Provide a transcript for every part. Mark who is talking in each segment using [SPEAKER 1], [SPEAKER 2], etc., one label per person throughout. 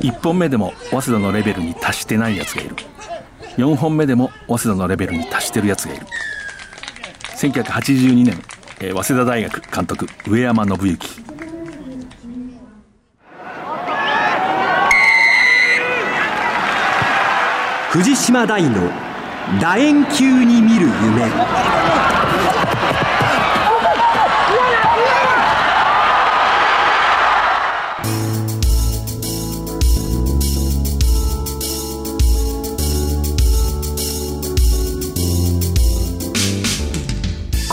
[SPEAKER 1] 1本目でも早稲田のレベルに達してないやつがいる。4本目でも早稲田のレベルに達してるやつがいる。1982年、えー、早稲田大学監督上山信之
[SPEAKER 2] 藤島大の楕円球に見る夢。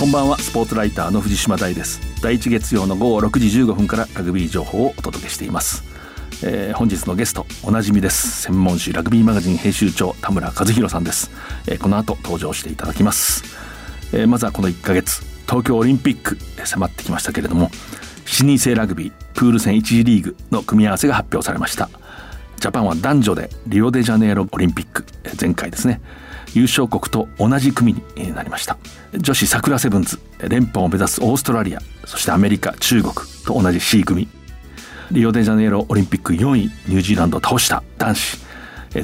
[SPEAKER 1] んばんは。スポーツライターの藤島大です。第一月曜の午後6時15分からラグビー情報をお届けしています、えー、本日のゲストおなじみです。専門誌ラグビーマガジン編集長田村和弘さんです、えー、この後登場していただきます、えー、まずはこの1ヶ月東京オリンピック迫ってきましたけれども7人制ラグビープール戦1次リーグの組み合わせが発表されました。ジャパンは男女でリオデジャネイロオリンピック前回ですね。優勝国と同じ組になりました。女子サクラセブンズ連覇を目指すオーストラリアそしてアメリカ中国と同じ C 組。リオデジャネイロオリンピック4位ニュージーランドを倒した男子。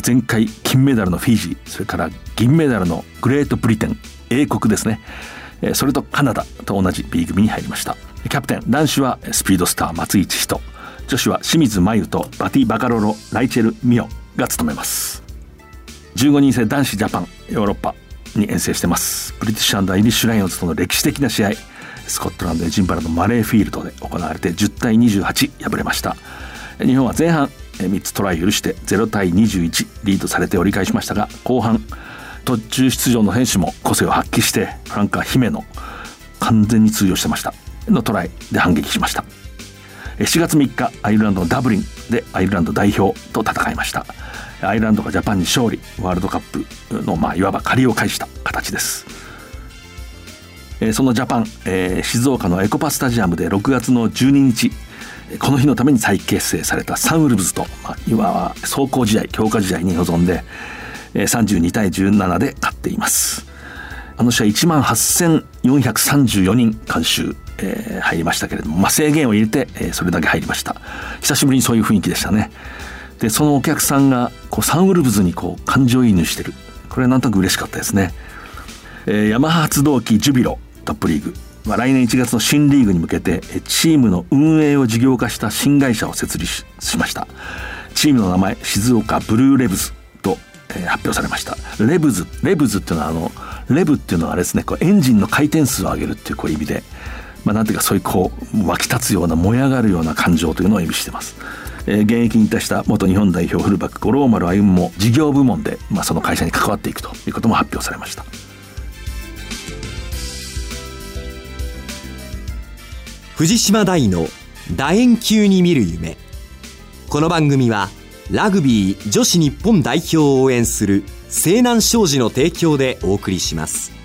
[SPEAKER 1] 前回金メダルのフィジーそれから銀メダルのグレートブリテン英国ですね。それとカナダと同じ B 組に入りました。キャプテン男子はスピードスター松井千人。女子は清水真由とバティ・バカロロライチェル・ミオが務めます。15人制男子ジャパンヨーロッパに遠征してます。ブリティッシュアイリッシュライオンズとの歴史的な試合スコットランドエジンバラのマレーフィールドで行われて10対28敗れました。日本は前半3つトライ許して0対21リードされて折り返しましたが後半途中出場の選手も個性を発揮してフランカー姫野完全に通用してました。のトライで反撃しました。4月3日アイルランドのダブリンでアイルランド代表と戦いました。アイランドがジャパンに勝利ワールドカップの、まあ、いわば借りを返した形です。えー、そのジャパン、えー、静岡のエコパスタジアムで6月の12日この日のために再結成されたサンウルブズと、まあ、いわば走行試合強化試合に臨んで、えー、32対17で勝っています。あの試合1万8434人監修、えー、入りましたけれども、まあ、制限を入れて、えー、それだけ入りました。久しぶりにそういう雰囲気でしたね。でそのお客さんがこうサンウルブズにこう感情移入してる。これはなんとなく嬉しかったですね、えー、ヤマハ発動機ジュビロトップリーグ、まあ、来年1月の新リーグに向けてチームの運営を事業化した新会社を設立しました。チームの名前静岡ブルーレブズと、えー、発表されました。レブズレブズっていうのはあのレブっていうのはあれですねこうエンジンの回転数を上げるっていうこう意味で。まあ、なんていうかそういうこう湧き立つような燃え上がるような感情というのを意味してます。えー、現役にいたした元日本代表フルバック五郎丸歩も事業部門で、まあ、その会社に関わっていくということも発表されました。
[SPEAKER 2] 藤島大の楕円球に見る夢。この番組はラグビー女子日本代表を応援する西南商事の提供でお送りします。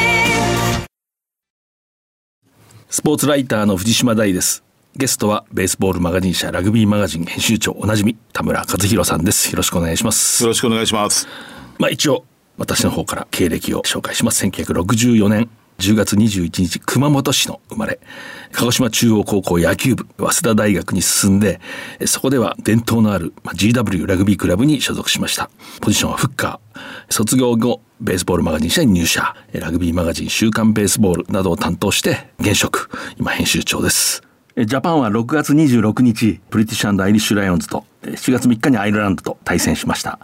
[SPEAKER 1] スポーツライターの藤島大です。ゲストはベースボールマガジン社ラグビーマガジン編集長おなじみ田村和弘さんです。よろしくお願いします。
[SPEAKER 3] よろしくお願いします。
[SPEAKER 1] まあ一応私の方から経歴を紹介します。1964年10月21日熊本市の生まれ鹿児島中央高校野球部早稲田大学に進んでそこでは伝統のある GW ラグビークラブに所属しました。ポジションはフッカー。卒業後ベースボールマガジン社に入社。ラグビーマガジン週刊ベースボールなどを担当して現職。今編集長です。ジャパンは6月26日ブリティッシュアイリッシュライオンズと7月3日にアイルランドと対戦しました、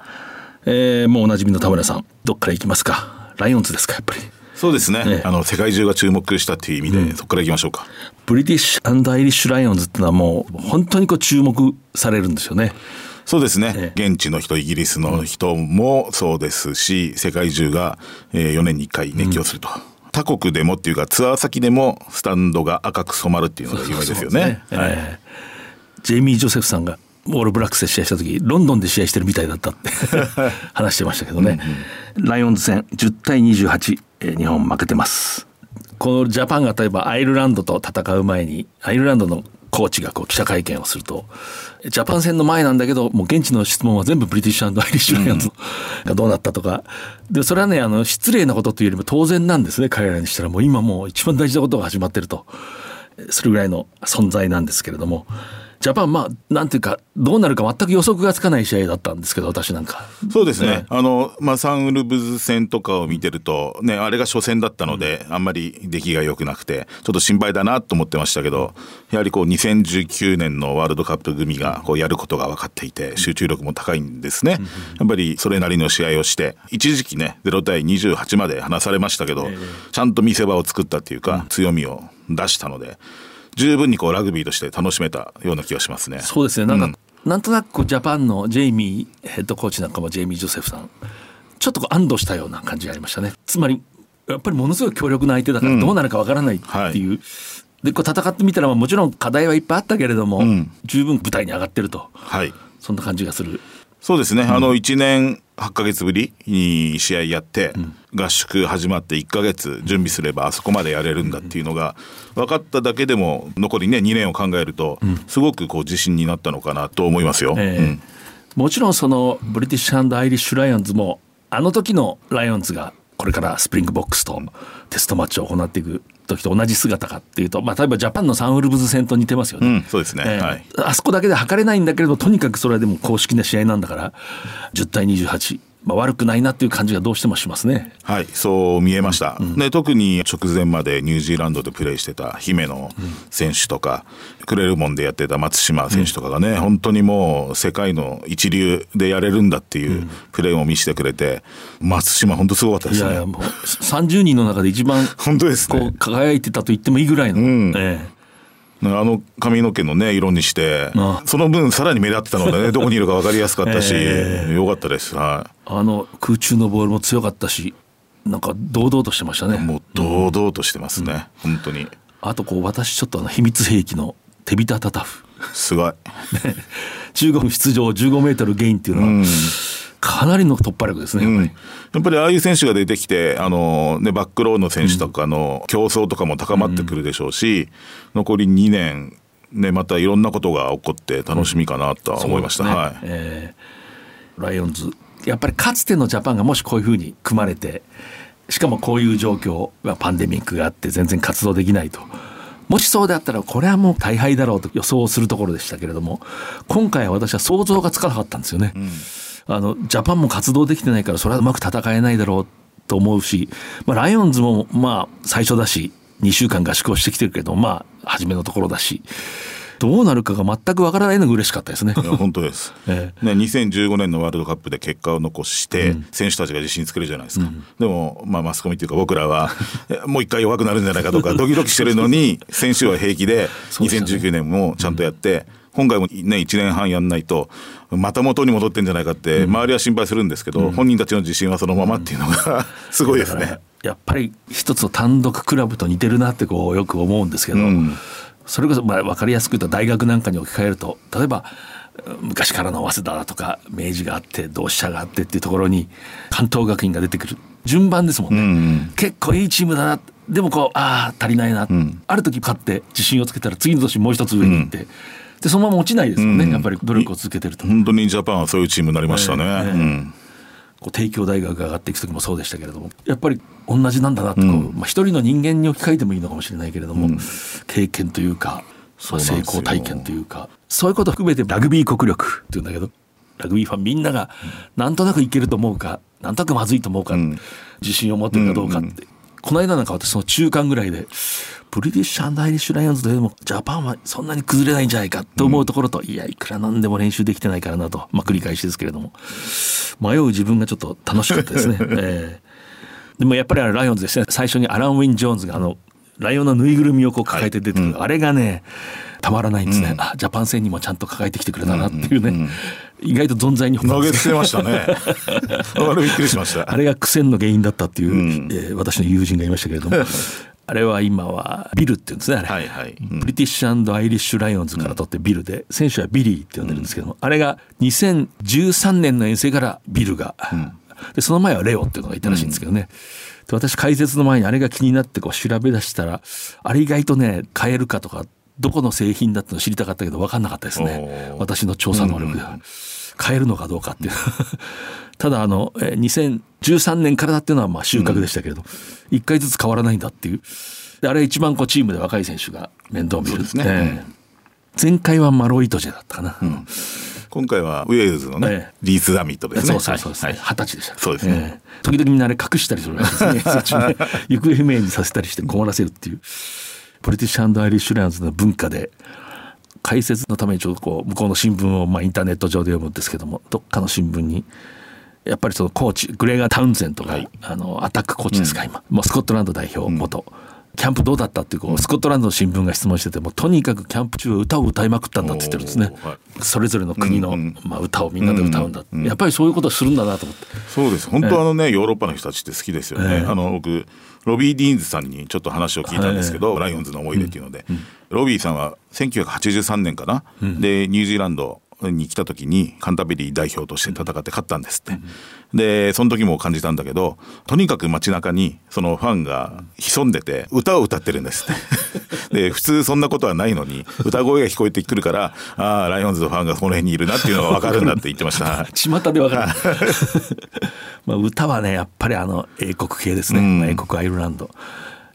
[SPEAKER 1] えー、もうおなじみの田村さんどっから行きますか？ライオンズですかやっぱり。
[SPEAKER 3] そうですね、ね、あの世界中が注目したっていう意味で、うん、そこからいきましょうか
[SPEAKER 1] ブリティッシュアイリッシュライオンズっていうのはもう本当にこう注目されるんですよね。
[SPEAKER 3] そうですね、現地の人イギリスの人もそうですし世界中が4年に1回熱狂すると。他国でもっていうかツアー先でもスタンドが赤く染まるっていうのが有名ですよね。ねはい、
[SPEAKER 1] ジェイミー・ジョセフさんがオールブラックスで試合した時ロンドンで試合してるみたいだったって話してましたけどね、うんうん、ライオンズ戦10対28、えー、日本負けてますこのジャパンが例えばアイルランドと戦う前にアイルランドのコーチがこう記者会見をするとジャパン戦の前なんだけどもう現地の質問は全部ブリティッシュアイリッシュライオンズがどうなったとか。でそれはねあの失礼なことというよりも当然なんですね彼らにしたら。もう今もう一番大事なことが始まってると。それぐらいの存在なんですけれども。ジャパンまあなんていうかどうなるか全く予測がつかない試合だったんですけど私なんか。
[SPEAKER 3] そうですね、ね、あのまあサンウルブズ戦とかを見てるとねあれが初戦だったので、うん、あんまり出来が良くなくてちょっと心配だなと思ってましたけどやはりこう2019年のワールドカップ組がこうやることが分かっていて集中力も高いんですね、うん、やっぱりそれなりの試合をして一時期ね0対28まで離されましたけど、えー、ちゃんと見せ場を作ったっていうか、強みを出したので十分にこうラグビーとして楽しめたような気がしますね。
[SPEAKER 1] そうですね。なんか、うん、なんとなくこうジャパンのジェイミーヘッドコーチなんかもジェイミー・ジョセフさんちょっとこう安堵したような感じがありましたね。つまりやっぱりものすごい強力な相手だからどうなるかわからないっていう、うんはい、でこう戦ってみたらもちろん課題はいっぱいあったけれども、うん、十分舞台に上がってると、はい、そんな感じがする。
[SPEAKER 3] そうですね、あの1年8か月ぶりに試合やって、合宿始まって1か月準備すればあそこまでやれるんだっていうのが分かっただけでも残りね2年を考えるとすごくこう自信になったのかなと思いますよ。えーうん、
[SPEAKER 1] もちろんそのブリティッシュアイリッシュ・ライオンズもあの時のライオンズがこれからスプリングボックスとテストマッチを行っていく時と同じ姿かっていうと、まあ、例えばジャパンのサンウルブズ戦と似てますよね。う
[SPEAKER 3] ん、そうですね、えー、はい、
[SPEAKER 1] あそこだけで測れないんだけれどとにかくそれはでも公式な試合なんだから10対28まあ、悪くないなっていう感じがどうしてもしますね。
[SPEAKER 3] はい、そう見えました。うん、で特に直前までニュージーランドでプレーしてた姫野選手とか、うん、クレルモンでやってた松島選手とかがね、うん、本当にもう世界の一流でやれるんだっていうプレーを見せてくれて、松島本当すごかったですね。いやいやもう
[SPEAKER 1] 30人の中で一番
[SPEAKER 3] 本当です
[SPEAKER 1] ね。こう輝いてたと言ってもいいぐらいの。うんええ
[SPEAKER 3] あの髪の毛のね色にしてその分さらに目立ってたのでね どこにいるか分かりやすかったし、えー、よかったです、はい、
[SPEAKER 1] あの空中のボールも強かったしなんか堂々としてましたね。
[SPEAKER 3] もう堂々としてますね、うん、本当に。
[SPEAKER 1] あとこう私ちょっとあの秘密兵器の手びたたたふ
[SPEAKER 3] すごい。
[SPEAKER 1] 15分出場15メートルゲインっていうのは、うんかなりの突破力ですね、
[SPEAKER 3] やっぱり、うん、やっぱりああいう選手が出てきてあの、ね、バックローの選手とかの競争とかも高まってくるでしょうし、うん、残り2年、ね、またいろんなことが起こって楽しみかなとは思いました、ね、はい。え
[SPEAKER 1] ー、ライオンズ。やっぱりかつてのジャパンがもしこういうふうに組まれてしかもこういう状況パンデミックがあって全然活動できないと。もしそうであったらこれはもう大敗だろうと予想するところでしたけれども今回は私は想像がつかなかったんですよね。うんあのジャパンも活動できてないからそれはうまく戦えないだろうと思うし、まあ、ライオンズもまあ最初だし2週間合宿をしてきてるけどまあ初めのところだし。どうなるかが全くわからないのが嬉しかったですね。
[SPEAKER 3] 本当です。ええ、ね、2015年のワールドカップで結果を残して、選手たちが自信つけるじゃないですか。うん、でも、まあ、マスコミっていうか僕らは、もう一回弱くなるんじゃないかとか、ドキドキしてるのに、選手は平気で、2019年もちゃんとやって、今回もね、1年半やんないと、また元に戻ってんじゃないかって、周りは心配するんですけど、本人たちの自信はそのままっていうのがすごいですね。
[SPEAKER 1] やっぱり一つの単独クラブと似てるなってこうよく思うんですけど、うん、それこそまあ分かりやすく言うと大学なんかに置き換えると例えば昔からの早稲田だとか明治があって同志社があってっていうところに関東学院が出てくる。順番ですもんね、うん、結構いいチームだな。でもこうああ足りないな、うん、ある時勝って自信をつけたら次の年もう一つ上に行って、でそのまま落ちないですよね、うん、やっぱり努力を続けてると。
[SPEAKER 3] 本当にジャパンはそういうチームになりましたね、えーえーうん、
[SPEAKER 1] こう帝京大学が上がっていく時もそうでしたけれどもやっぱり同じなんだなってこう、うん、まあ、一人の人間に置き換えてもいいのかもしれないけれども、経験というか成功体験というかそういうことを含めてラグビー国力っていうんだけどラグビーファンみんながなんとなくいけると思うかなんとなくまずいと思うか、自信を持ってるかどうかって、この間なんか私その中間ぐらいでブリティッシュアンダイリッシュライオンズでもジャパンはそんなに崩れないんじゃないかと思うところと、うん、いやいくらなんでも練習できてないからなと、まあ、繰り返しですけれども。迷う自分がちょっと楽しかったですね。えー、でもやっぱりライオンズですね。最初にアラン・ウィン・ジョーンズがあのライオンのぬいぐるみをこう抱えて出てくる、はい、あれがねたまらないんですね、うん、あジャパン戦にもちゃんと抱えてきてくれたなっていうね、うんうんうん、意外とぞんざいに
[SPEAKER 3] 投げてましたね。あれびっくりしました。
[SPEAKER 1] あれが苦戦の原因だったっていう、うん、えー、私の友人がいましたけれどもあれは今はビルっていうんですねあれ、はいはい。うん、ブリティッシュアイリッシュ・ライオンズから取ってビルで、選手はビリーって呼んでるんですけども、あれが2013年の遠征からビルが、でその前はレオっていうのがいたらしいんですけどね、で私解説の前にあれが気になってこう調べ出したらあれ意外とね買えるかとかどこの製品だったの知りたかったけど分かんなかったですね。私の調査能力では。買えるのかどうかっていう。ただあの2013年からだっていうのはまあ収穫でしたけれど、うん、1回ずつ変わらないんだっていう。あれ一番こうチームで若い選手が面倒見る。ですね、えー、前回はマロイトジェだったかな、うん、
[SPEAKER 3] 今回はウェールズのね、えー、リース・ダミットですね。
[SPEAKER 1] そうそうそう二十、はい、歳でした。
[SPEAKER 3] そうですね、
[SPEAKER 1] えー、時々みんなあれ隠したりするですね 行方不明にさせたりして困らせるっていうポリティッシュアイリッシュランズの文化で解説のためにちょっとこう向こうの新聞をまあインターネット上で読むんですけどもどっかの新聞にやっぱりそのコーチグレーガー・タウンゼントが、はい、あのアタックコーチですか、うん、今。もうスコットランド代表元、うん、キャンプどうだったっていうこうスコットランドの新聞が質問しててもとにかくキャンプ中は歌を歌いまくったんだって言ってるんですね、はい、それぞれの国の、まあ、歌をみんなで歌うんだ、うんうん、やっぱりそういうことをするんだなと思って。
[SPEAKER 3] そうです。本当あのね、えー、ヨーロッパの人たちって好きですよね、えー、あの僕ロビー・ディーンズさんにちょっと話を聞いたんですけど、はい、ライオンズの思い出っていうので、ロビーさんは1983年かな、うん、でニュージーランドに来た時にカンタベリー代表として戦って勝ったんですって。でその時も感じたんだけどとにかく街中にそのファンが潜んでて歌を歌ってるんですって。で普通そんなことはないのに歌声が聞こえてくるからああライオンズのファンがこの辺にいるなっていうのが分かるんだって言ってました。
[SPEAKER 1] 巷で分かる。まあ歌はねやっぱりあの英国系ですね、うん、英国アイルランド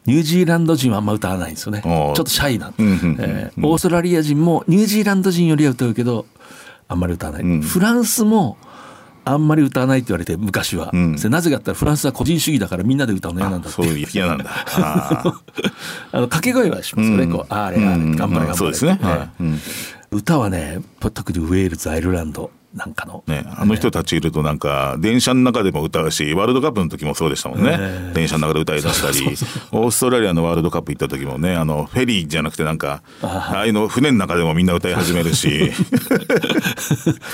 [SPEAKER 1] ニュージーランド人はあんま歌わないんですよね。ちょっとシャイな、えー、オーストラリア人もニュージーランド人よりは歌うけどあんまり歌わない、うん、フランスもあんまり歌わないって言われて昔は、うん、なぜかってフランスは個人主義だからみんなで歌うの嫌なんだ
[SPEAKER 3] そういう嫌なんだ。あ
[SPEAKER 1] の掛け声はしますよね、うん、こうあれあれ頑張れ頑張れ、
[SPEAKER 3] そうですね、はい、
[SPEAKER 1] 歌はね特にウェールズアイルランドなんかの、
[SPEAKER 3] ね、あの人たちいるとなんか電車の中でも歌うしワールドカップの時もそうでしたもんね、電車の中で歌い出したりオーストラリアのワールドカップ行った時もねあのフェリーじゃなくてなんかああいうの船の中でもみんな歌い始めるし。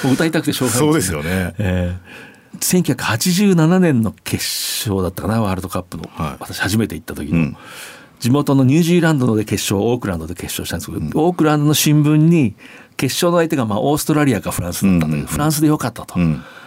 [SPEAKER 1] 歌いたくてしょうが
[SPEAKER 3] ない。そうですよね、え
[SPEAKER 1] ー、1987年の決勝だったかなワールドカップの、はい、私初めて行った時の、うん。地元のニュージーランドで決勝オークランドで決勝したんですけど、うん、オークランドの新聞に決勝の相手がまあオーストラリアかフランスだったんだけど、フランスでよかったと。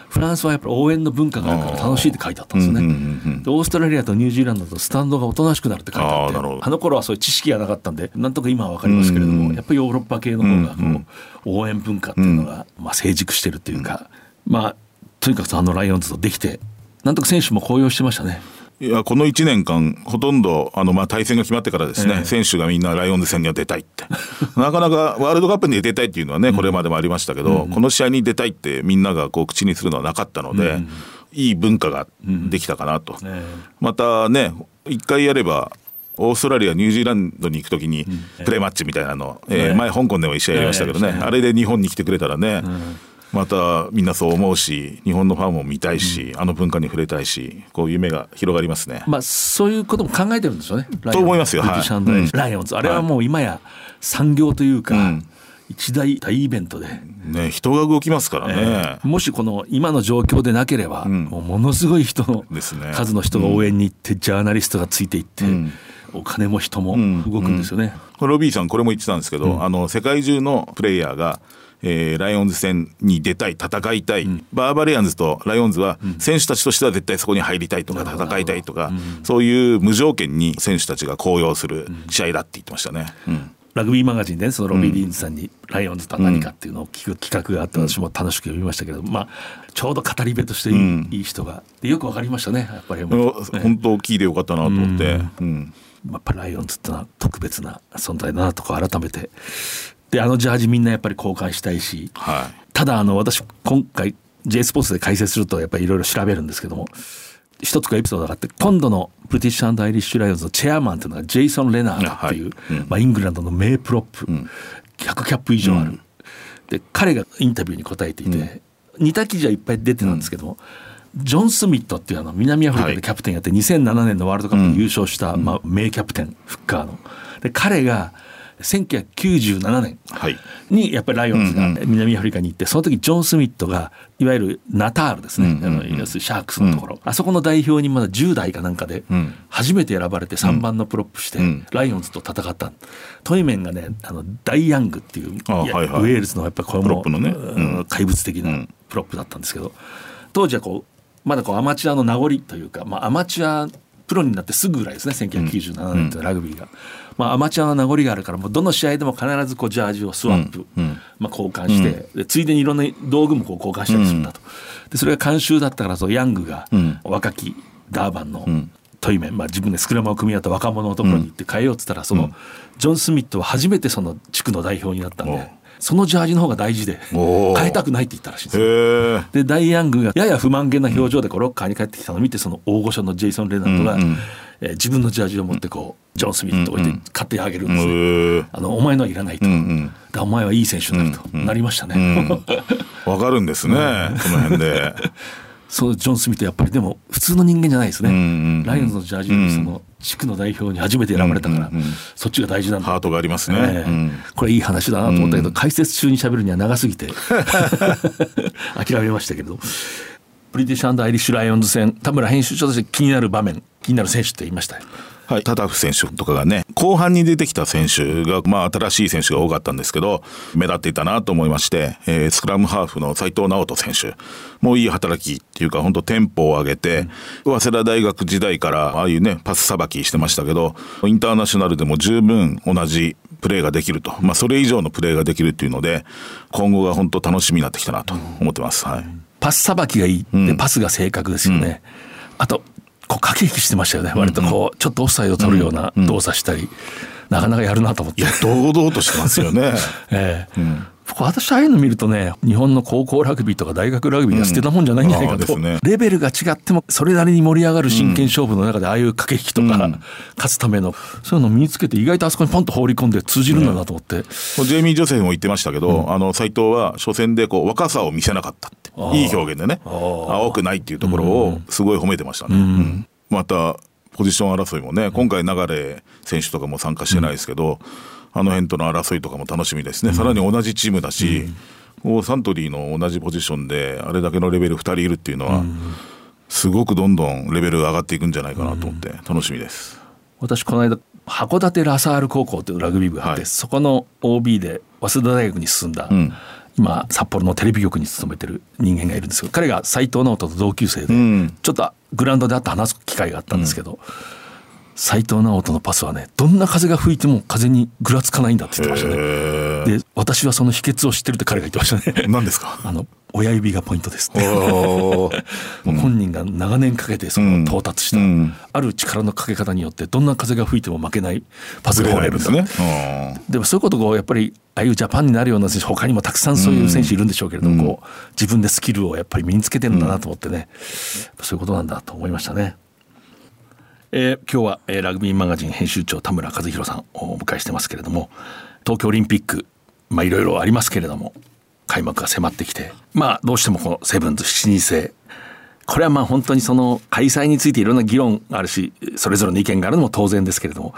[SPEAKER 1] フランスはやっぱり応援の文化があるから楽しいって書いてあったんですよね。でオーストラリアとニュージーランドとスタンドがおとなしくなるって書いてあってあの頃はそういう知識がなかったんでなんとか今は分かりますけれども、やっぱりヨーロッパ系の方がこう、応援文化っていうのがまあ成熟してるっていうか、まあとにかくあのライオンズとできてなんとか選手も高揚してましたね。
[SPEAKER 3] いやこの1年間ほとんどあのまあ対戦が決まってからですね、えー、選手がみんなライオンズ戦には出たいって。なかなかワールドカップに出たいっていうのはねこれまでもありましたけど、うん、この試合に出たいってみんながこう口にするのはなかったので、うん、いい文化ができたかなと、うん、またね一回やればオーストラリアニュージーランドに行く時にプレーマッチみたいなの、えー、前香港でも一試合やりましたけどね、あれで日本に来てくれたらね、またみんなそう思うし日本のファンも見たいし、うん、あの文化に触れたいしこう夢が広がりますね。
[SPEAKER 1] まあそういうことも考えてるんですよね。
[SPEAKER 3] と思いますよ。はい、
[SPEAKER 1] ライオンズ、あれはもう今や産業というか、はい、一大大イベントで。
[SPEAKER 3] ね人が動きますからね、え
[SPEAKER 1] ー、もしこの今の状況でなければ、うん、もうものすごい人の数の人が応援に行って、ジャーナリストがついていって。お金も人も動くんですよね、
[SPEAKER 3] ロビーさんこれも言ってたんですけど、あの世界中のプレイヤーがえー、ライオンズ戦に出たい戦いたい、うん、バーバリアンズとライオンズは選手たちとしては絶対そこに入りたいとか戦いたいとか、うん、そういう無条件に選手たちが高揚する試合だって言ってましたね。うん。
[SPEAKER 1] ラグビーマガジンで、ね、そのロビー・ディーンズさんにライオンズとは何かっていうのを聞く企画があって私も楽しく読みましたけど、まあ、ちょうど語り部としていい,、いい人がでよくわかりましたねやっぱり、ね、
[SPEAKER 3] 本当聞いてよかったなと思って、うん。
[SPEAKER 1] やっぱライオンズってのは特別な存在だなとか改めてであのジャージみんなやっぱり交換したいし、はい、ただあの私今回 J スポーツで解説するとやっぱりいろいろ調べるんですけども一つかエピソードがあって今度のブリティッシュアイリッシュ・ライオンズのチェアマンというのがジェイソン・レナードっていう、はい。うん、まあ、イングランドの名プロップ、うん、100キャップ以上ある、うん、で彼がインタビューに答えていて、似た記事はいっぱい出てたんですけども、ジョン・スミットっていうあの南アフリカでキャプテンやって、2007年のワールドカップで優勝した、まあ、名キャプテンフッカーの。で彼が1997年にやっぱりライオンズが南アフリカに行ってその時ジョン・スミットがいわゆるナタールですね、あの要するにシャークスのところ、あそこの代表にまだ10代かなんかで初めて選ばれて3番のプロップしてライオンズと戦った、トイメンがねあのダイ・ヤングっていう、はいはい、ウェールズのやっぱりこれも、ね。うん、怪物的なプロップだったんですけど。当時はこうまだこうアマチュアの名残というか、まあ、アマチュアプロになってすぐぐらいですね。1997年とラグビーが、まあ、アマチュアの名残があるからもうどの試合でも必ずこうジャージをスワップ、まあ、交換して、でついでにいろんな道具もこう交換したりするんだと。でそれが慣習だったからそうヤングが若きダーバンのトイメン、まあ、自分でスクラムを組み合った若者のところに行って変えようっつったらそのジョン・スミットは初めてその地区の代表になったんで。そのジャージの方が大事で変えたくないって言ったらしいんですよ。でダイ・ヤングがやや不満げな表情でこうロッカーに帰ってきたのを見てその大御所のジェイソン・レナードが、うんうんえー、自分のジャージを持ってこうジョン・スミスと置いて買ってあげるんですね、うんうん、あのお前のはいらないと、うんうん、お前はいい選手になると、うんうん、なりましたね。
[SPEAKER 3] わ、かるんですね、この辺で。
[SPEAKER 1] そうジョン・スミスやっぱりでも普通の人間じゃないですね、うんうん、ライオンズのジャージよりその地区の代表に初めて選ばれたから、うんうんうん、そっちが大事なんだ。
[SPEAKER 3] ハートがありますね、
[SPEAKER 1] えーうん、これいい話だなと思ったけど、解説中に喋るには長すぎて。諦めましたけどブリティッシュアイリッシュライオンズ戦田村編集長として気になる場面気になる選手って言いました。
[SPEAKER 3] はい、タタフ選手とかがね後半に出てきた選手が、まあ、新しい選手が多かったんですけど目立っていたなと思いまして、えー、スクラムハーフの斉藤直人選手もいい働きっていうか本当テンポを上げて、うん、早稲田大学時代からああいうねパスさばきしてましたけどインターナショナルでも十分同じプレーができると、まあ、それ以上のプレーができるっていうので今後が本当楽しみになってきたなと思ってます。はい
[SPEAKER 1] パスさばきがいいで、パスが正確ですよね。あとこう駆け引きしてましたよね。割とこうちょっとオフサイドを取るような動作したり、なかなかやるなと思って。
[SPEAKER 3] 堂々としてますよね、
[SPEAKER 1] ええうん私ああいうの見るとね日本の高校ラグビーとか大学ラグビーは捨てたもんじゃないんじゃないかと、うんね、レベルが違ってもそれなりに盛り上がる真剣勝負の中でああいう駆け引きとか、勝つためのそういうのを身につけて意外とあそこにポンと放り込んで通じるんだなと思って、ね、ジ
[SPEAKER 3] ェイミー・ジョセフも言ってましたけど、うん、あの斎藤は初戦でこう若さを見せなかったっていい表現でね。青くないっていうところをすごい褒めてましたね。うん。またポジション争いもね今回流れ選手とかも参加してないですけど、あの辺との争いとかも楽しみですね、さらに同じチームだし、うサントリーの同じポジションであれだけのレベル2人いるっていうのは、すごくどんどんレベルが上がっていくんじゃないかなと思って楽しみです。
[SPEAKER 1] 私この間函館ラサール高校というラグビー部があって、はい、そこの OB で早稲田大学に進んだ、うん、今札幌のテレビ局に勤めてる人間がいるんですけど彼が斎藤直人と同級生で、うん、ちょっとグラウンドで会って話す機会があったんですけど、斎、藤直人のパスはねどんな風が吹いても風にぐらつかないんだって言ってましたね。で私はその秘訣を知ってるって彼が言ってましたね。
[SPEAKER 3] 何ですか？
[SPEAKER 1] あの親指がポイントですって。本人が長年かけてその到達した、うん、ある力のかけ方によってどんな風が吹いても負けないパスが放れるんだ、ね、でもそういうことをやっぱりああいうジャパンになるような選手他にもたくさんそういう選手いるんでしょうけれども、うん、自分でスキルをやっぱり身につけてるんだなと思ってね、うん、そういうことなんだと思いましたね。えー、今日は、えー、ラグビーマガジン編集長田村和弘さんをお迎えしてますけれども東京オリンピックまあいろいろありますけれども開幕が迫ってきてまあどうしてもこのセブンズ7人制。これはまあ本当にその開催についていろんな議論があるしそれぞれの意見があるのも当然ですけれども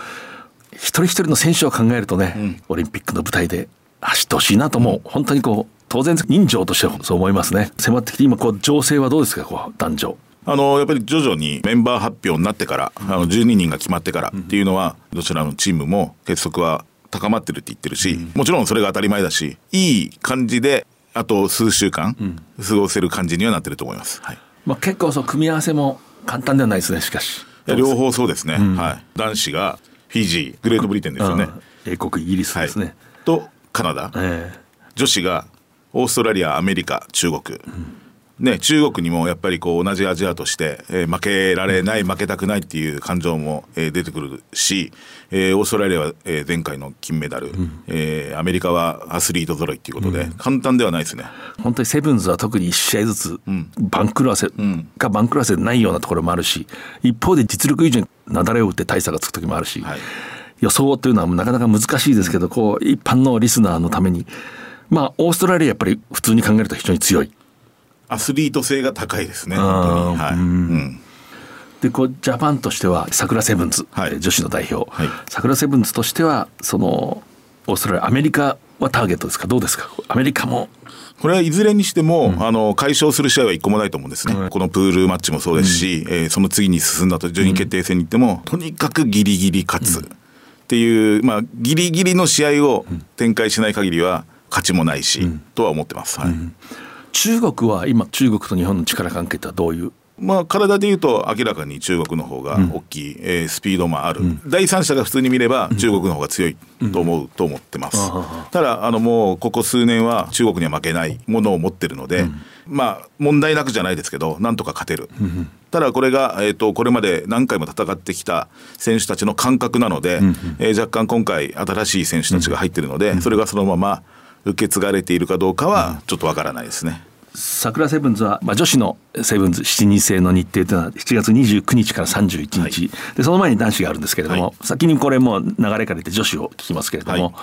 [SPEAKER 1] 一人一人の選手を考えるとね、うん、オリンピックの舞台で走ってほしいなとも本当にこう当然人情としてはそう思いますね。迫ってきて今こう情勢はどうですかこう男女
[SPEAKER 3] あのやっぱり徐々にメンバー発表になってからあの12人が決まってからっていうのはどちらのチームも結束は高まってるって言ってるし、もちろんそれが当たり前だしいい感じであと数週間過ごせる感じにはなってると思います。はい、
[SPEAKER 1] まあ、結構そう組み合わせも簡単ではないですねしかし。
[SPEAKER 3] 両方そうですね、うん、はい、男子がフィジーグレートブリテンですよね。
[SPEAKER 1] 英国イギリスですね、はい、
[SPEAKER 3] とカナダ、えー、女子がオーストラリアアメリカ中国、うんね、中国にもやっぱりこう同じアジアとして、えー、負けられない、負けたくないっていう感情も、えー、出てくるし、えー、オーストラリアは、えー、前回の金メダル、うん、えー、アメリカはアスリート揃いっていうことで、うん、簡単ではないですね。
[SPEAKER 1] 本当にセブンズは特に1試合ずつ、番狂わせが番狂わせでないようなところもあるし一方で実力以上に雪崩を打って大差がつく時もあるし、はい、予想というのはなかなか難しいですけどこう一般のリスナーのためにまあオーストラリアやっぱり普通に考えると非常に強い。
[SPEAKER 3] アスリート性が高いですね本当に。はい、うん。
[SPEAKER 1] でこうジャパンとしては桜セブンズ、はい、女子の代表、はい、桜セブンズとしてはそのオーストラリアアメリカはターゲットですか？どうですか？アメリカも。
[SPEAKER 3] これはいずれにしても、うん、あの解消する試合は一個もないと思うんですね、うん、このプールマッチもそうですし、うん、えー、その次に進んだと順位決定戦に行っても、とにかくギリギリ勝つっていう、まあ、ギリギリの試合を展開しない限りは勝ちもないし、とは思ってます。はい、
[SPEAKER 1] 中国は今中国と日本の力関係ってはどういう？
[SPEAKER 3] まあ、体でいうと明らかに中国の方が大きい、うん、えー、スピードもある、うん、第三者が普通に見れば中国の方が強いと思う、と思ってます、ただあのもうここ数年は中国には負けないものを持ってるので、まあ問題なくじゃないですけどなんとか勝てる、ただこれが、えーと、これまで何回も戦ってきた選手たちの感覚なので、えー、若干今回新しい選手たちが入ってるので、それがそのまま受け継がれているかどうかはちょっとわからないですね。
[SPEAKER 1] 桜セブンズは、まあ、女子のセブンズ7人制の日程というのは7月29日から31日、はい、でその前に男子があるんですけれども、はい、先にこれも流れから言って女子を聞きますけれども、はい、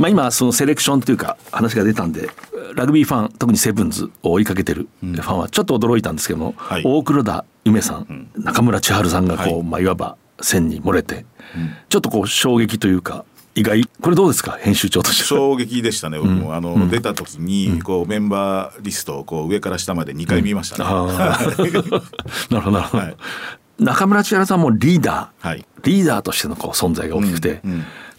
[SPEAKER 1] まあ、今そのセレクションというか話が出たんでラグビーファン特にセブンズを追いかけてるファンはちょっと驚いたんですけども、大黒田夢さん、うん、中村千春さんがこう、まあ、いわば線に漏れて、うん、ちょっとこう衝撃というか意外。これどうですか？編集長として。
[SPEAKER 3] 衝撃でしたね僕も、うん、あの、うん、出た時にこうメンバーリストをこう上から下まで2回見ましたね、うん、なるほ
[SPEAKER 1] どなるほど、はい、中村千原さんもリーダー、はい、リーダーとしてのこう存在が大きくて、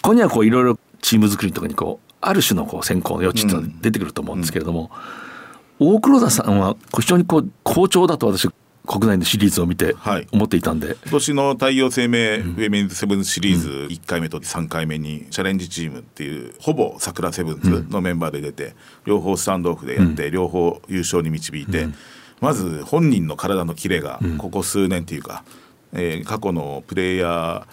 [SPEAKER 1] ここにはこういろいろチーム作りとかにこうある種のこう選考の余地って出てくると思うんですけれども、大黒田さんは非常にこう好調だと私国内のシリーズを見て思っていたんで、はい、
[SPEAKER 3] 今年の太陽生命フェミンズセブンシリーズ1回目と3回目にチャレンジチームっていうほぼ桜セブンズのメンバーで出て両方スタンドオフでやって両方優勝に導いてまず本人の体のキレがここ数年っていうか、えー、過去のプレイヤ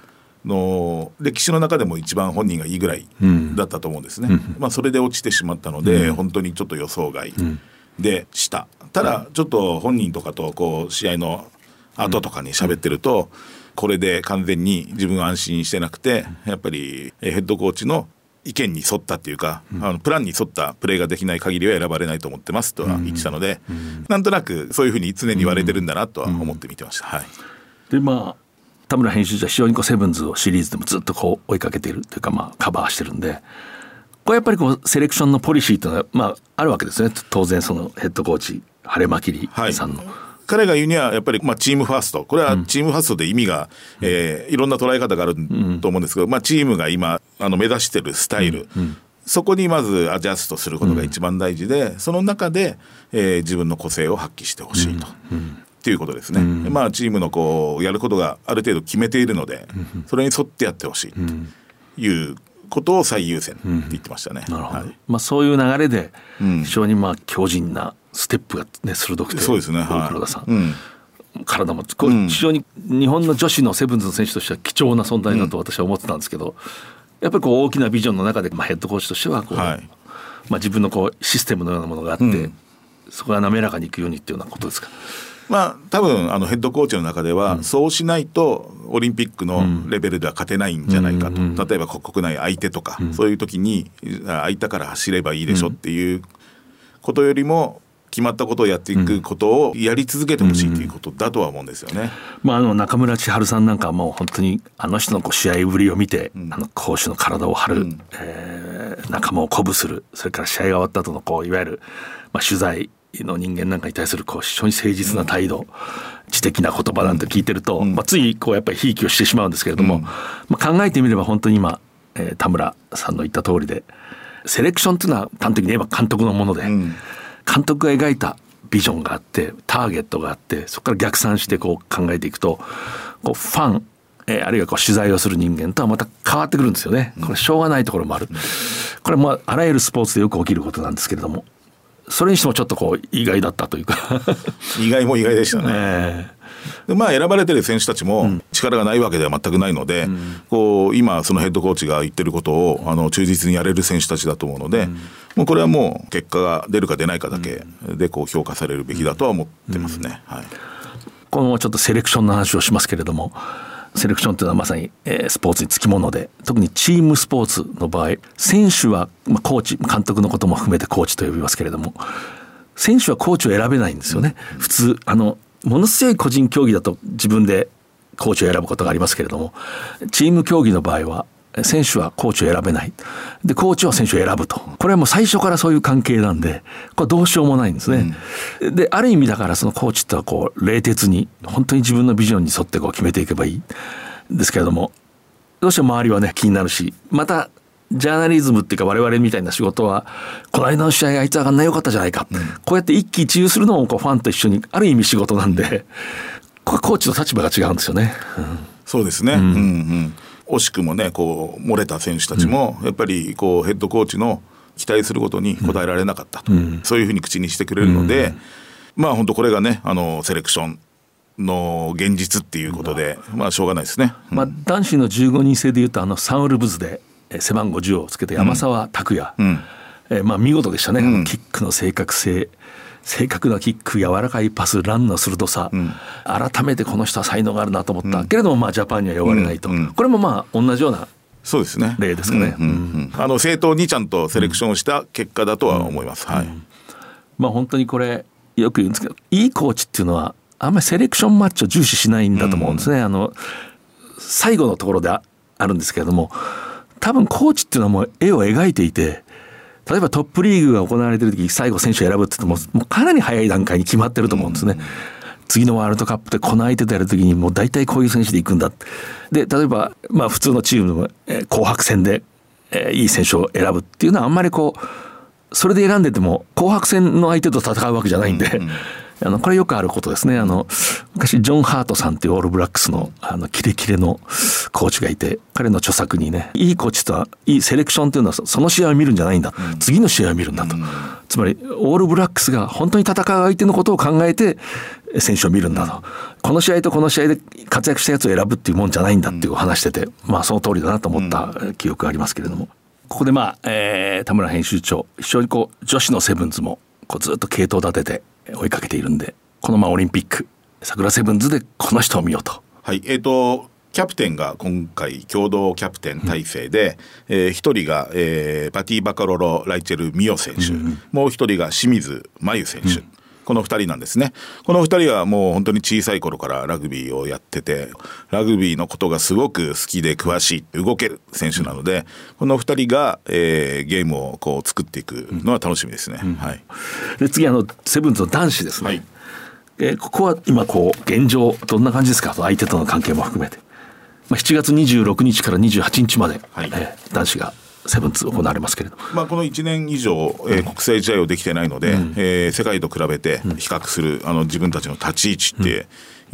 [SPEAKER 3] ーの歴史の中でも一番本人がいいぐらいだったと思うんですね、まあ、それで落ちてしまったので、本当にちょっと予想外でした。ただちょっと本人とかとこう試合の後とかに喋ってると、これで完全に自分は安心してなくてやっぱりヘッドコーチの意見に沿ったっていうか、あのプランに沿ったプレーができない限りは選ばれないと思ってますとは言ってたので、なんとなくそういうふうに常に言われてるんだなとは思って見てました。はい、
[SPEAKER 1] でまあ田村編集長は非常にこうセブンズをシリーズでもずっとこう追いかけているというかまあカバーしてるんでこれやっぱりこうセレクションのポリシーというのはまああるわけですね。当然そのヘッドコーチ晴れまきりさんの。はい。
[SPEAKER 3] 彼が言うにはやっぱりまあチームファースト。これはチームファーストで意味が、うん、えー、いろんな捉え方があると思うんですけど、まあ、チームが今あの目指してるスタイル、うんうん、そこにまずアジャストすることが一番大事で、その中で、えー、自分の個性を発揮してほしいと。っていうことですね、まあチームのこうやることがある程度決めているので、それに沿ってやってほしいということを最優先って言ってましたね。
[SPEAKER 1] なるほど、はい、まあそういう流れで非常にまあ強靭なステップがね鋭くて
[SPEAKER 3] そうですね、
[SPEAKER 1] はい、黒田さん、うん、体もこれ非常に日本の女子のセブンズの選手としては貴重な存在だと私は思ってたんですけど、やっぱりこう大きなビジョンの中で、まあ、ヘッドコーチとしてはこう、はい、まあ、自分のこうシステムのようなものがあって、うん、そこが滑らかにいくようにっていうようなことですか？
[SPEAKER 3] まあ、多分あのヘッドコーチの中では、そうしないとオリンピックのレベルでは勝てないんじゃないかと、例えば国内相手とか、そういう時に空いたから走ればいいでしょっていうことよりも決まったことをやっていくことをやり続けてほしいということだとは思うんですよね。
[SPEAKER 1] まあ、あの中村千春さんなんかはもう本当にあの人のこう試合ぶりを見て、うん、あの攻守の体を張る、うん、えー、仲間を鼓舞するそれから試合が終わった後のこういわゆる、まあ、取材の人間なんかに対するこう非常に誠実な態度、うん、知的な言葉なんて聞いてると、まあ、ついこうやっぱりひいきをしてしまうんですけれども、まあ、考えてみれば本当に今、えー、田村さんの言った通りでセレクションっていうのは端的に言えば監督のもので。監督が描いたビジョンがあってターゲットがあってそこから逆算してこう考えていくとこうファンえー、あるいはこう取材をする人間とはまた変わってくるんですよね。これしょうがないところもある。これもあらゆるスポーツでよく起きることなんですけれども、それにしてもちょっとこう意外だったというか。
[SPEAKER 3] 意外も意外でしたね。でまあ選ばれてる選手たちも力がないわけでは全くないので、うん、こう今そのヘッドコーチが言ってることをあの忠実にやれる選手たちだと思うので、うん、もうこれはもう結果が出るか出ないかだけでこう評価されるべきだとは思ってますね。はい、
[SPEAKER 1] このちょっとセレクションの話をしますけれどもセレクションというのはまさに、えー、スポーツにつきもので特にチームスポーツの場合選手は、まあ、コーチ監督のことも含めてコーチと呼びますけれども選手はコーチを選べないんですよね。普通あのものすごい個人競技だと自分でコーチを選ぶことがありますけれどもチーム競技の場合は選手はコーチを選べない。で、コーチは選手を選ぶと。これはもう最初からそういう関係なんで、これどうしようもないんですね。うん、で、ある意味だからそのコーチってはこう、冷徹に、本当に自分のビジョンに沿ってこう決めていけばいい。ですけれども、どうしても周りはね、気になるし、また、ジャーナリズムっていうか我々みたいな仕事は、この間の試合あいつ上がんないよかったじゃないか。うん、こうやって一喜一憂するのもこうファンと一緒に、ある意味仕事なんで、これコーチの立場が違うんですよね。
[SPEAKER 3] うん、そうですね。うん、うんうん惜しくもねこう漏れた選手たちも、やっぱりこうヘッドコーチの期待することに応えられなかったと、うん、そういうふうに口にしてくれるので、うん、まあ本当これがねあのセレクションの現実っていうことで、まあしょうがないですね。
[SPEAKER 1] まあ男子の15人制でいうとあのサンウルブズで背番号10をつけて山沢拓也、うん、えまあ見事でしたね、キックの正確性。正確なキック柔らかいパスランの鋭さ、うん、改めてこの人は才能があるなと思った、うん、けれどもまあジャパンには呼ばれないと、うん。うん、これもまあ同じような
[SPEAKER 3] そうですね。
[SPEAKER 1] 例ですかね、
[SPEAKER 3] あの正当にちゃんとセレクションした結果だとは思います、はい、
[SPEAKER 1] まあ本当にこれよく言うんですけどいいコーチっていうのはあんまりセレクションマッチを重視しないんだと思うんですね、あの最後のところであるんですけれども多分コーチっていうのはもう絵を描いていて例えばトップリーグが行われてる時最後選手を選ぶって言ってももうかなり早い段階に決まってると思うんですね。次のワールドカップでこの相手とやるときにもう大体こういう選手で行くんだ。で、例えば、まあ普通のチームの、紅白戦で、いい選手を選ぶっていうのはあんまりこう、それで選んでても紅白戦の相手と戦うわけじゃないんで、うんうんあのこれよくあることですね。あの昔ジョン・ハートさんっていうオールブラックスのあのキレキレのコーチがいて彼の著作にねいいコーチとはいいセレクションっていうのはその試合を見るんじゃないんだ、うん、次の試合を見るんだと、うん、つまりオールブラックスが本当に戦う相手のことを考えて選手を見るんだと、この試合とこの試合で活躍したやつを選ぶっていうもんじゃないんだっていう話してて、まあその通りだなと思った記憶がありますけれども。ここでまあ、えー、田村編集長非常にこう女子のセブンズもこうずっと系統立てて追いかけているんでこのまあオリンピック桜セブンズでこの人を見ようと。
[SPEAKER 3] はいえーと、キャプテンが今回共同キャプテン体制で、うん、えー、1人が、えー、バティ・バカロロ・ライチェル・ミオ選手、うん、もう1人が清水真由選手、うんこの2人なんですね。この2人はもう本当に小さい頃からラグビーをやっててラグビーのことがすごく好きで詳しい動ける選手なのでこの2人が、えー、ゲームをこう作っていくのは楽しみですね、うん、はい、
[SPEAKER 1] で次あのセブンズの男子ですね、はい。えー、ここは今こう現状どんな感じですか？相手との関係も含めて、まあ、7月26日から28日まで、はい。えー、男子がセブンツ行われますけれど
[SPEAKER 3] まあ、この1年以上、えー、国際試合をできてないので、うん、えー、世界と比べて比較する、あの自分たちの立ち位置って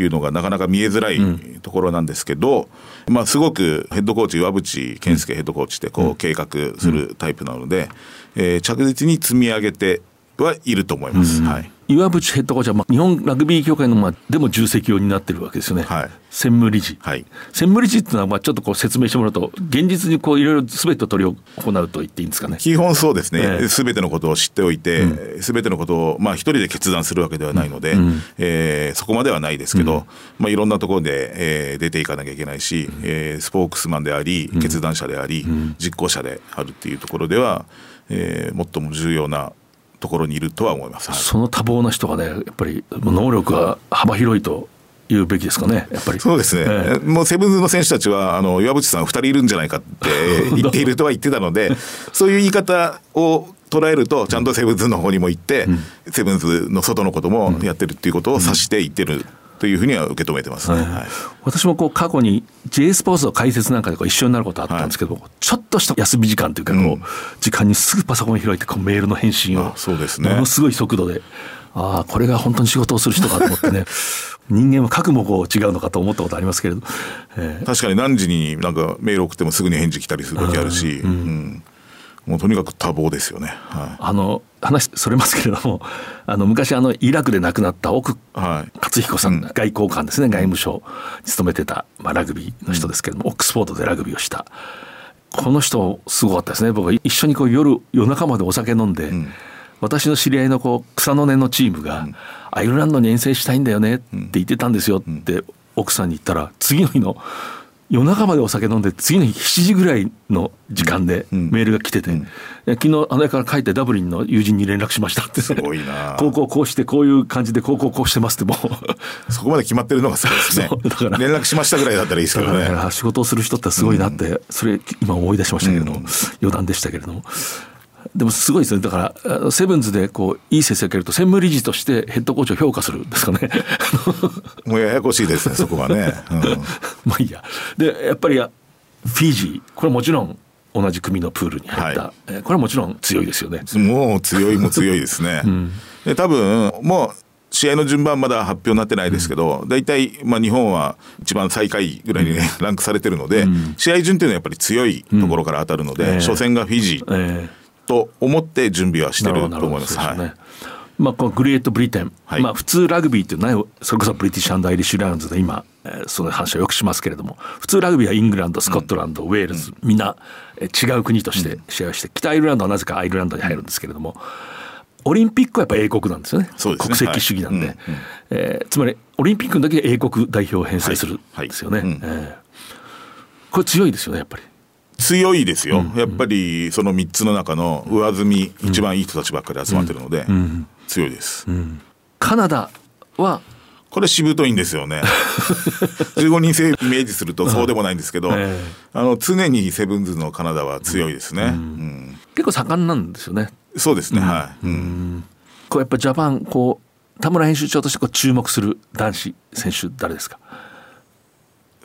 [SPEAKER 3] いうのがなかなか見えづらいところなんですけど、まあ、すごくヘッドコーチ岩渕健介ヘッドコーチってこう計画するタイプなので、えー、着実に積み上げてはいると思います。はい
[SPEAKER 1] 岩渕ヘッドコーチは、まあ、日本ラグビー協会の、まあ、でも重責を担ってるわけですよね、はい、専務理事、はい、専務理事っていうのは、まあ、ちょっとこう説明してもらうと現実にこういろいろすべて取り行うと言っていいんですかね。
[SPEAKER 3] 基本そうですね。すべ、えー、てのことを知っておいてすべ、うん、てのことを、まあ、一人で決断するわけではないので、うん、えー、そこまではないですけど、うん、まあ、いろんなところで、えー、出ていかなきゃいけないし、うん、えー、スポークスマンであり決断者であり、実行者であるっていうところでは、えー、最も重要なところにいるとは思います、
[SPEAKER 1] その多忙な人がねやっぱり能力が幅広いと言うべきですかね、やっぱり。
[SPEAKER 3] そうですね。えー、もうセブンズの選手たちは、あの、岩渕さん二人いるんじゃないかって 言っているとは言ってたので、そういう言い方を捉えると、ちゃんとセブンズの方にも行って、うん、セブンズの外のこともやってるっていうことを指して言ってるというふうには受け止めてますね、はい、
[SPEAKER 1] 私もこう過去に J スポーツの解説なんかでこう一緒になることあったんですけど、はい、ちょっとした休み時間というかこう、時間にすぐパソコン開いてこうメールの返信をそうですね。ものすごい速度で。ああこれが本当に仕事をする人かと思ってね 人間は核もこう違うのかと思ったことありますけれど、
[SPEAKER 3] えー、確かに何時になんかメール送ってもすぐに返事来たりする時あるし、うん、うんもうとにかく多忙ですよね。
[SPEAKER 1] はい、あの話それますけれども あの昔あのイラクで亡くなった奥克彦さん、外交官ですね外務省に勤めてた、まあ、ラグビーの人ですけれども、オックスフォードでラグビーをした。この人すごかったですね。僕は一緒にこう夜夜中までお酒飲んで、うん、私の知り合いのこう草の根のチームが、うん、アイルランドに遠征したいんだよねって言ってたんですよって、奥さんに言ったら次の日の夜中までお酒飲んで次の日7時ぐらいの時間でメールが来てて、うん、昨日あのから帰ってダブリンの友人に連絡しましたって。
[SPEAKER 3] すごいな。
[SPEAKER 1] 高校こうしてこういう感じで高校こうしてますっても
[SPEAKER 3] う。そこまで決まってるのがすごいですね。だから。連絡しましたぐらいだったらいいですけどね。
[SPEAKER 1] 仕事をする人ってすごいなって、それ今思い出しましたけれども、うん、余談でしたけれどもでもすごいですねだからセブンズでこういい成績をると専務理事としてヘッドコーチを評価する。んですかね。
[SPEAKER 3] もうややこしいですねそこはね、うん、
[SPEAKER 1] まあいいや。でやっぱりフィジー。これもちろん同じ組のプールに入った、はい、これはもちろん強いですよね。
[SPEAKER 3] もう強いも強いですね、うん、で多分もう試合の順番まだ発表になってないですけど、大体、まあ、日本は一番最下位ぐらいにね、ランクされてるので、試合順っていうのはやっぱり強いところから当たるので、初戦がフィジー、と思って準備はしてると思います。はい。
[SPEAKER 1] まあ、このグレートブリテン、はい、まあ、普通ラグビーっていうのはそれこそブリティッシュアイリッシュライオンズで今、えー、その話をよくしますけれども普通ラグビーはイングランドスコットランド、うん、ウェールズ、みんな、えー、違う国として試合をして、北アイルランドはなぜかアイルランドに入るんですけれども、オリンピックはやっぱ英国なんですよね、ね、国籍主義なんで、はい。うん。うん、えー、つまりオリンピックの時英国代表を編成するんですよね、はいはいうん、えー、これ強いですよねやっぱり。
[SPEAKER 3] 強いですよ、うん、やっぱりその3つの中の上積み、うん、一番いい人たちばっかり集まってるので、強いです、
[SPEAKER 1] カナダは？
[SPEAKER 3] これしぶといんですよね。15人制イメージするとそうでもないんですけど、えー、あの常にセブンズのカナダは強いですね、
[SPEAKER 1] 結構盛んなんですよね。
[SPEAKER 3] そうですね、は
[SPEAKER 1] い、こうやっぱジャパンこう田村編集長としてこう注目する男子選手誰ですか？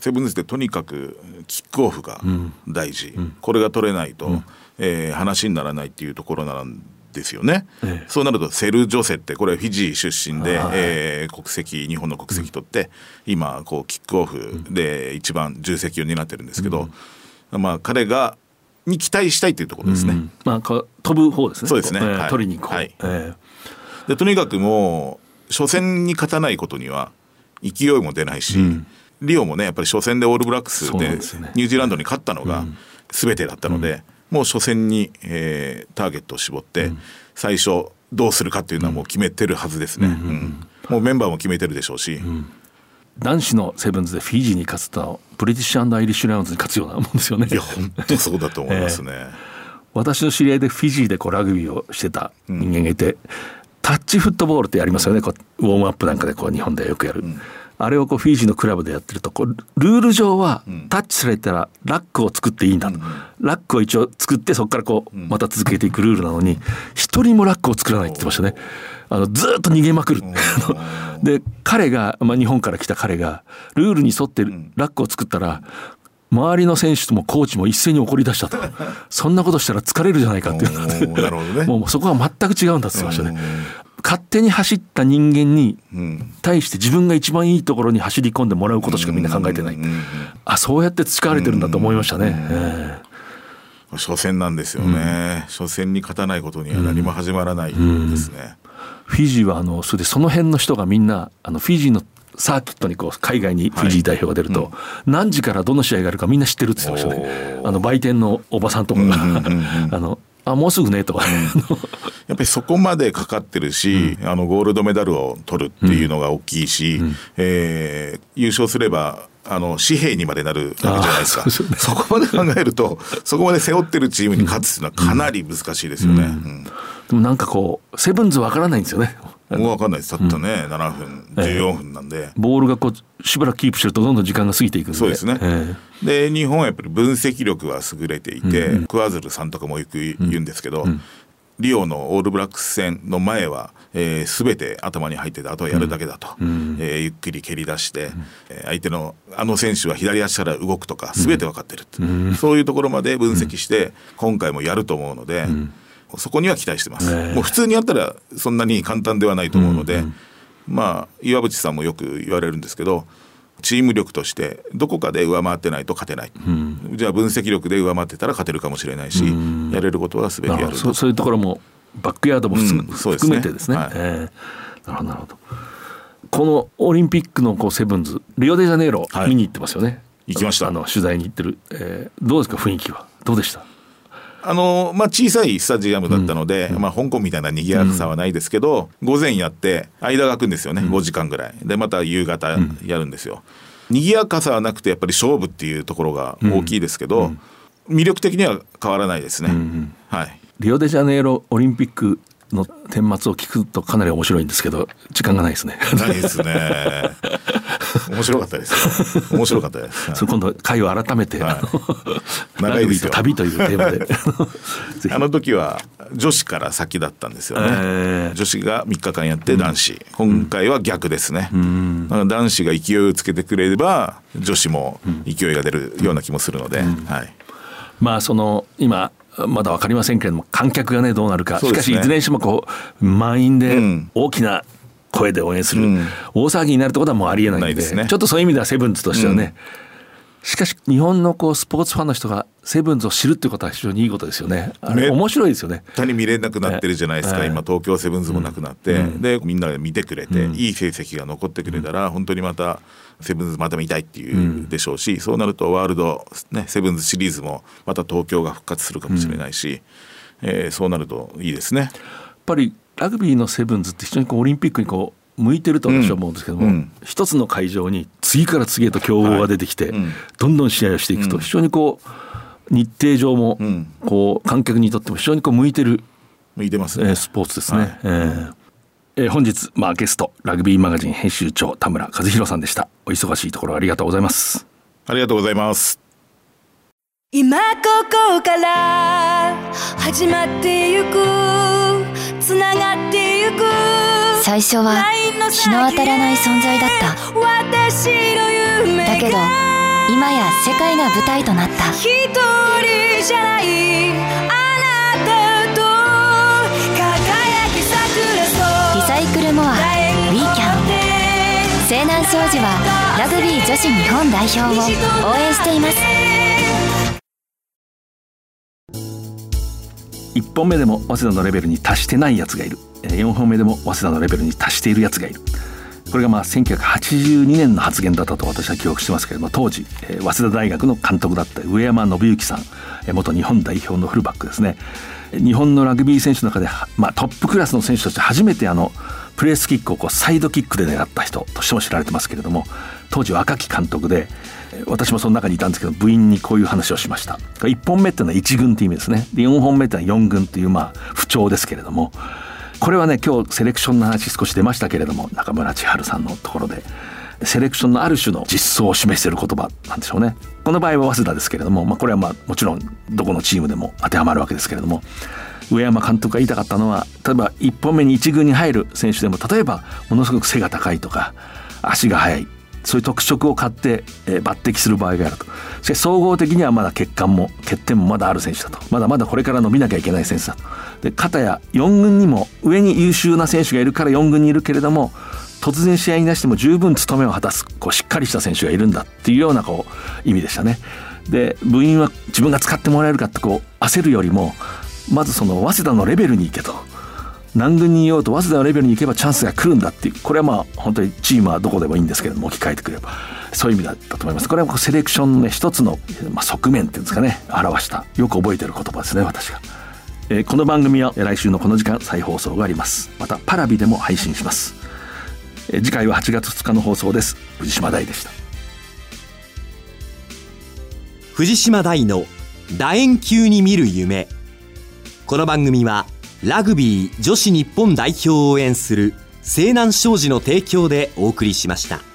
[SPEAKER 3] セブンズでとにかくキックオフが大事、うん、これが取れないと、うん、えー、話にならないっていうところなんですよね、ええ、そうなるとセル・ジョセってこれフィジー出身で、えー、国籍日本の国籍取って、うん、今こうキックオフで一番重責を担ってるんですけど、うん、まあ彼がに期待したいというところですね。うん、
[SPEAKER 1] まあ飛ぶ方ですね。
[SPEAKER 3] そうですね。
[SPEAKER 1] えー、取りに行こう。はい、
[SPEAKER 3] えー、でとにかくもう初戦に勝たないことには勢いも出ないし、リオもねやっぱり初戦でオールブラックスでニュージーランドに勝ったのが全てだったので、もう初戦に、えー、ターゲットを絞って、最初どうするかっていうのはもう決めてるはずですね、もうメンバーも決めてるでしょうし、
[SPEAKER 1] 男子のセブンズでフィジーに勝つとブリティッシュアイリッシュライオンズに勝つようなもんですよね。
[SPEAKER 3] いや本当そうだと思いますね。えー、
[SPEAKER 1] 私の知り合いでフィジーでこうラグビーをしてた人間がいて、うん、タッチフットボールってやりますよね。こうウォームアップなんかでこう日本でよくやる。うんあれをこうフィジーのクラブでやってるとこうルール上はタッチされたらラックを作っていいんだと、ラックを一応作ってそこからこうまた続けていくルールなのに一人もラックを作らないって言ってましたね。あのずっと逃げまくる。で彼が、まあ、日本から来た彼がルールに沿ってラックを作ったら周りの選手ともコーチも一斉に怒り出したと。そんなことしたら疲れるじゃないかっていうので、ね、もうそこは全く違うんだって言ってましたね。勝手に走った人間に対して自分が一番いいところに走り込んでもらうことしかみんな考えてない、あそうやって培われてるんだと思いましたね。え
[SPEAKER 3] ー、初戦なんですよね、初戦に勝たないことには何も始まらないですね。
[SPEAKER 1] フィジーはあのそれでその辺の人がみんなあのフィジーのサーキットにこう海外にフィジー代表が出ると、何時からどの試合があるかみんな知ってるって言ってましたね。あの売店のおばさんとかが、あのあもうすぐねと。か、や
[SPEAKER 3] っぱりそこまでかかってるし、うん、あのゴールドメダルを取るっていうのが大きいし、うん、えー、優勝すればあの紙幣にまでなるわけじゃないですか。そこまで考えるとそこまで背負ってるチームに勝つっていうのはかなり難しいですよね、うん、
[SPEAKER 1] でもなんかこうセブンズわからないんですよね
[SPEAKER 3] もう分かんないです。たったね、うん、7分14分なんで、えー、
[SPEAKER 1] ボールがこうしばらくキープしてるとどんどん時間が過ぎていくんで。
[SPEAKER 3] そうですね、えー、で日本はやっぱり分析力は優れていて、うん、クワズルさんとかもよく言うんですけど、うん、リオのオールブラックス戦の前は、えー、全て頭に入っててあとはやるだけだと、うん、えー、ゆっくり蹴り出して、うん、相手のあの選手は左足から動くとか全て分かってるって、うん、そういうところまで分析して今回もやると思うので。うんそこには期待してます、もう普通にやったらそんなに簡単ではないと思うので、うんうん、まあ岩渕さんもよく言われるんですけどチーム力としてどこかで上回ってないと勝てない、うん、じゃあ分析力で上回ってたら勝てるかもしれないし、うん、やれることは全てやる
[SPEAKER 1] そそういうところもバックヤードも含,、含めてですね。はい、えー、なるほどなるほど。このオリンピックのこうセブンズリオデジャネイロ見に行ってますよね、はい、
[SPEAKER 3] 行きました。
[SPEAKER 1] あの取材に行ってる、えー、どうですか雰囲気は。どうでした？
[SPEAKER 3] あのまあ、小さいスタジアムだったので、うん、まあ、香港みたいな賑やかさはないですけど、うん、午前やって間が空くんですよね、うん、5時間ぐらい。でまた夕方やるんですよ、賑やかさはなくてやっぱり勝負っていうところが大きいですけど、魅力的には変わらないですね、はい。
[SPEAKER 1] リオデジャネイロオリンピックの顛末を聞くとかなり面白いんですけど時間がないですね。
[SPEAKER 3] ないですね。面白かったです。面白かったです。
[SPEAKER 1] そ今度会を改めて、はい、長いですよ。旅というテーマで。
[SPEAKER 3] あの時は女子から先だったんですよね。えー、女子が3日間やって男子、うん、今回は逆ですね。うん、男子が勢いをつけてくれれば女子も勢いが出るような気もするので、うん、はい。
[SPEAKER 1] まあその今まだ分かりませんけれども観客がねどうなるか、ね、しかしいずれにしてもこう満員で大きな声で応援する、うん、大騒ぎになるってことはもうありえないんで、ね、ちょっとそういう意味ではセブンズとしてはね、うん、しかし日本のこうスポーツファンの人がセブンズを知るってことは非常にいいことですよね。あれ面白いですよね。
[SPEAKER 3] 他に見れなくなってるじゃないですか、今東京セブンズもなくなって、うん、でみんなで見てくれて、いい成績が残ってくれたら、本当にまたセブンズまた見たいっていうでしょうし、そうなるとワールド、ね、セブンズシリーズもまた東京が復活するかもしれないし、うん、えー、そうなるといいですね。やっ
[SPEAKER 1] ぱりラグビーのセブンズって非常にこうオリンピックにこう向いてると私は思うんですけども、うん、一つの会場に次から次へと強豪が出てきて、はいうん、どんどん試合をしていくと非常にこう日程上もこう観客にとっても非常にこう向いてる
[SPEAKER 3] 向いてますね、
[SPEAKER 1] スポーツですね。はい、えー。えー、本日、まあ、ゲストラグビーマガジン編集長田村和弘さんでした。お忙しいところありがとうございます。
[SPEAKER 3] ありがとうございます。
[SPEAKER 4] 今ここから始まってゆくつながってゆく
[SPEAKER 5] 最初は日の当たらない存在だった。だけど今や世界が舞台となった。一人じゃないサイクルモアウィーキャン西南商事はラグビー女子日本代表を応援しています。
[SPEAKER 1] 本目でも早稲田のレベルに達してないやつがいる。4本目でも早稲田のレベルに達しているやつがいる。これがまあ1982年の発言だったと私は記憶してますけれども当時早稲田大学の監督だった上山信之さん元日本代表のフルバックですね。日本のラグビー選手の中で、まあ、トップクラスの選手として初めてあのプレスキックをこうサイドキックで狙った人としても知られてますけれども当時若き監督で私もその中にいたんですけど部員にこういう話をしました。1本目っていうのは1軍っていう意味ですね。で4本目っていうのは4軍っていうまあ不調ですけれども。これはね今日セレクションの話少し出ましたけれども中村千春さんのところで。セレクションのある種の実相を示している言葉なんでしょうね。この場合は早稲田ですけれども、まあ、これはまあもちろんどこのチームでも当てはまるわけですけれども。上山監督が言いたかったのは例えば1本目に1軍に入る選手でも例えばものすごく背が高いとか足が速い。そういう特色を買って、えー、抜擢する場合があると。しかし総合的にはまだ欠陥も欠点もまだある選手だと。まだまだこれから伸びなきゃいけない選手だと。で片や4軍にも上に優秀な選手がいるから4軍にいるけれども突然試合に出しても十分務めを果たすこうしっかりした選手がいるんだっていうようなこう意味でしたね。で部員は自分が使ってもらえるかってこう焦るよりもまずその早稲田のレベルに行けと。何軍にいようと早稲田のレベルに行けばチャンスが来るんだっていう。これはまあ本当にチームはどこでもいいんですけれども置き換えてくれば。そういう意味だったと思いますこれはセレクションの、ね、一つの、まあ、側面っていうんですかね。表した。よく覚えてる言葉ですね私が。えー、この番組は来週のこの時間再放送があります。またパラビでも配信します。次回は8月2日の放送です。藤島大でした。
[SPEAKER 2] 藤島大の楕円球に見る夢。この番組はラグビー女子日本代表を応援する西南商事の提供でお送りしました。